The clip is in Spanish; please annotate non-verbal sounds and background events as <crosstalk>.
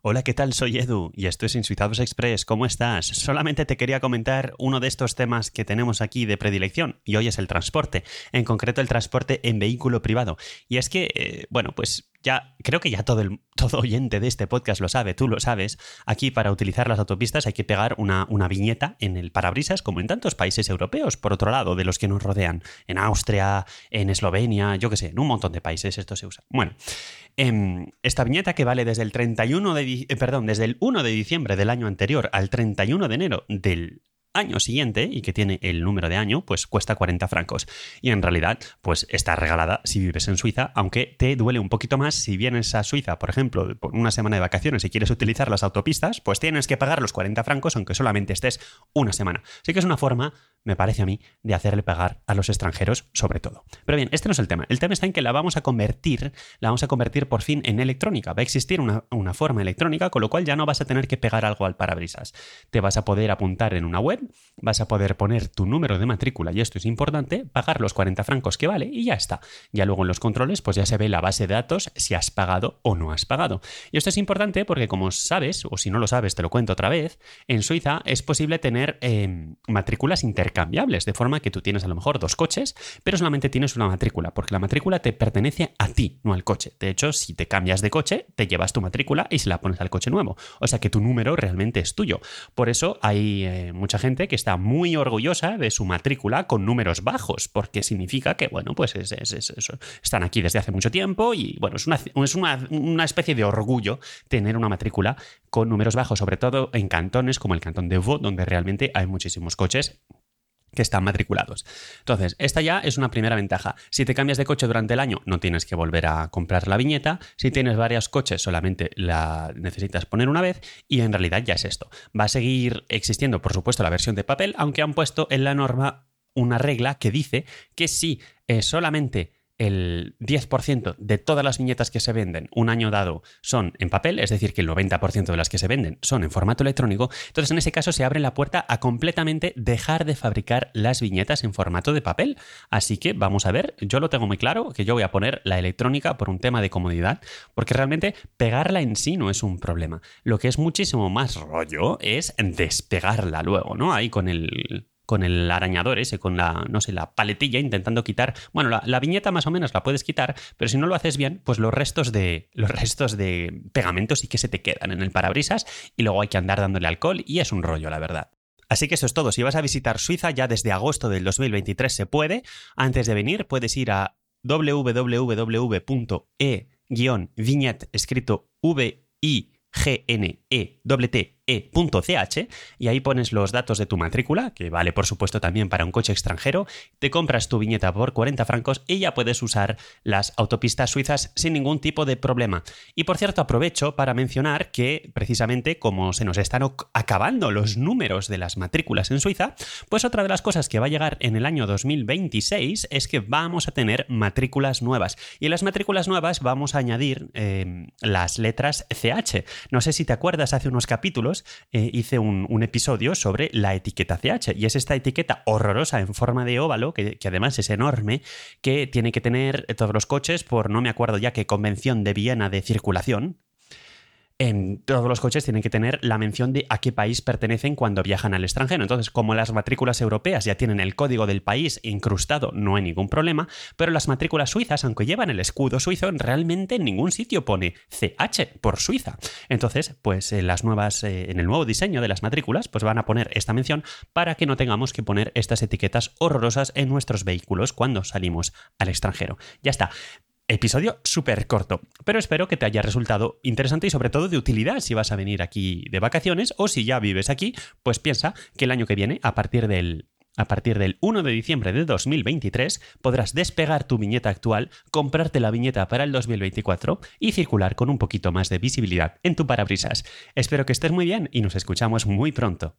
Hola, ¿qué tal? Soy Edu y esto es Insuizados Express. ¿Cómo estás? Solamente te quería comentar uno de estos temas que tenemos aquí de predilección y hoy es el transporte, en concreto el transporte en vehículo privado. Y es que, eh, bueno, pues creo que ya todo, <laughs> todo oyente de este podcast lo sabe, tú lo sabes. Aquí para utilizar las autopistas hay que pegar una, una viñeta en el parabrisas, como en tantos países europeos, por otro lado, de los que nos rodean. En Austria, en Eslovenia, yo qué sé, en un montón de países esto se usa. Bueno, em, esta viñeta que vale desde el 31 de, eh, perdón, desde el 1 de diciembre del año anterior al 31 de enero del año siguiente y que tiene el número de año, pues cuesta 40 francos. Y en realidad, pues está regalada si vives en Suiza, aunque te duele un poquito más si vienes a Suiza, por ejemplo, por una semana de vacaciones y quieres utilizar las autopistas, pues tienes que pagar los 40 francos aunque solamente estés una semana. Así que es una forma me parece a mí, de hacerle pagar a los extranjeros sobre todo. Pero bien, este no es el tema. El tema está en que la vamos a convertir, la vamos a convertir por fin en electrónica. Va a existir una, forma electrónica, con lo cual ya no vas a tener que pegar algo al parabrisas. Te vas a poder apuntar en una web, vas a poder poner tu número de matrícula, y esto es importante, pagar los 40 francos que vale y ya está. Ya luego en los controles, pues ya se ve la base de datos si has pagado o no has pagado. Y esto es importante porque, como sabes, o si no lo sabes, te lo cuento otra vez, en Suiza es posible tener eh, matrículas internas cambiables, de forma que tú tienes a lo mejor dos coches, pero solamente tienes una matrícula, porque la matrícula te pertenece a ti, no al coche. De hecho, si te cambias de coche, te llevas tu matrícula y se la pones al coche nuevo. O sea que tu número realmente es tuyo. Por eso hay eh, mucha gente que está muy orgullosa de su matrícula con números bajos, porque significa que, bueno, pues están aquí desde hace mucho tiempo y, bueno, es, una, es una, una especie de orgullo tener una matrícula con números bajos, sobre todo en cantones como el cantón de Vaud, donde realmente hay muchísimos coches que están matriculados. Entonces, esta ya es una primera ventaja. Si te cambias de coche durante el año, no tienes que volver a comprar la viñeta. Si tienes varios coches, solamente la necesitas poner una vez y en realidad ya es esto. Va a seguir existiendo, por supuesto, la versión de papel, aunque han puesto en la norma una regla que dice que si eh, solamente el 10% de todas las viñetas que se venden un año dado son en papel, es decir, que el 90% de las que se venden son en formato electrónico, entonces en ese caso se abre la puerta a completamente dejar de fabricar las viñetas en formato de papel. Así que vamos a ver, yo lo tengo muy claro, que yo voy a poner la electrónica por un tema de comodidad, porque realmente pegarla en sí no es un problema. Lo que es muchísimo más rollo es despegarla luego, ¿no? Ahí con el con el arañador ese, con la, no sé, la paletilla, intentando quitar. Bueno, la, viñeta más o menos la puedes quitar, pero si no lo haces bien, pues los restos de. los restos de pegamento sí que se te quedan en el parabrisas y luego hay que andar dándole alcohol y es un rollo, la verdad. Así que eso es todo. Si vas a visitar Suiza ya desde agosto del 2023 se puede. Antes de venir puedes ir a www.e-viñet escrito v i g n e t e.ch y ahí pones los datos de tu matrícula, que vale por supuesto también para un coche extranjero, te compras tu viñeta por 40 francos y ya puedes usar las autopistas suizas sin ningún tipo de problema. Y por cierto, aprovecho para mencionar que precisamente como se nos están acabando los números de las matrículas en Suiza, pues otra de las cosas que va a llegar en el año 2026 es que vamos a tener matrículas nuevas. Y en las matrículas nuevas vamos a añadir eh, las letras CH. No sé si te acuerdas hace unos capítulos, eh, hice un, episodio sobre la etiqueta CH. Y es esta etiqueta horrorosa en forma de óvalo, que, que, además es enorme, que tiene que tener todos los coches por no me acuerdo ya qué convención de Viena de circulación, en todos los coches tienen que tener la mención de a qué país pertenecen cuando viajan al extranjero. Entonces, como las matrículas europeas ya tienen el código del país incrustado, no hay ningún problema, pero las matrículas suizas, aunque llevan el escudo suizo, realmente en ningún sitio pone CH por Suiza. Entonces, pues en las nuevas, eh, en el nuevo diseño de las matrículas, pues van a poner esta mención para que no tengamos que poner estas etiquetas horrorosas en nuestros vehículos cuando salimos al extranjero. Ya está. Episodio súper corto, pero espero que te haya resultado interesante y sobre todo de utilidad si vas a venir aquí de vacaciones o si ya vives aquí, pues piensa que el año que viene, a partir del a partir del 1 de diciembre de 2023 podrás despegar tu viñeta actual, comprarte la viñeta para el 2024 y circular con un poquito más de visibilidad en tu parabrisas. Espero que estés muy bien y nos escuchamos muy pronto.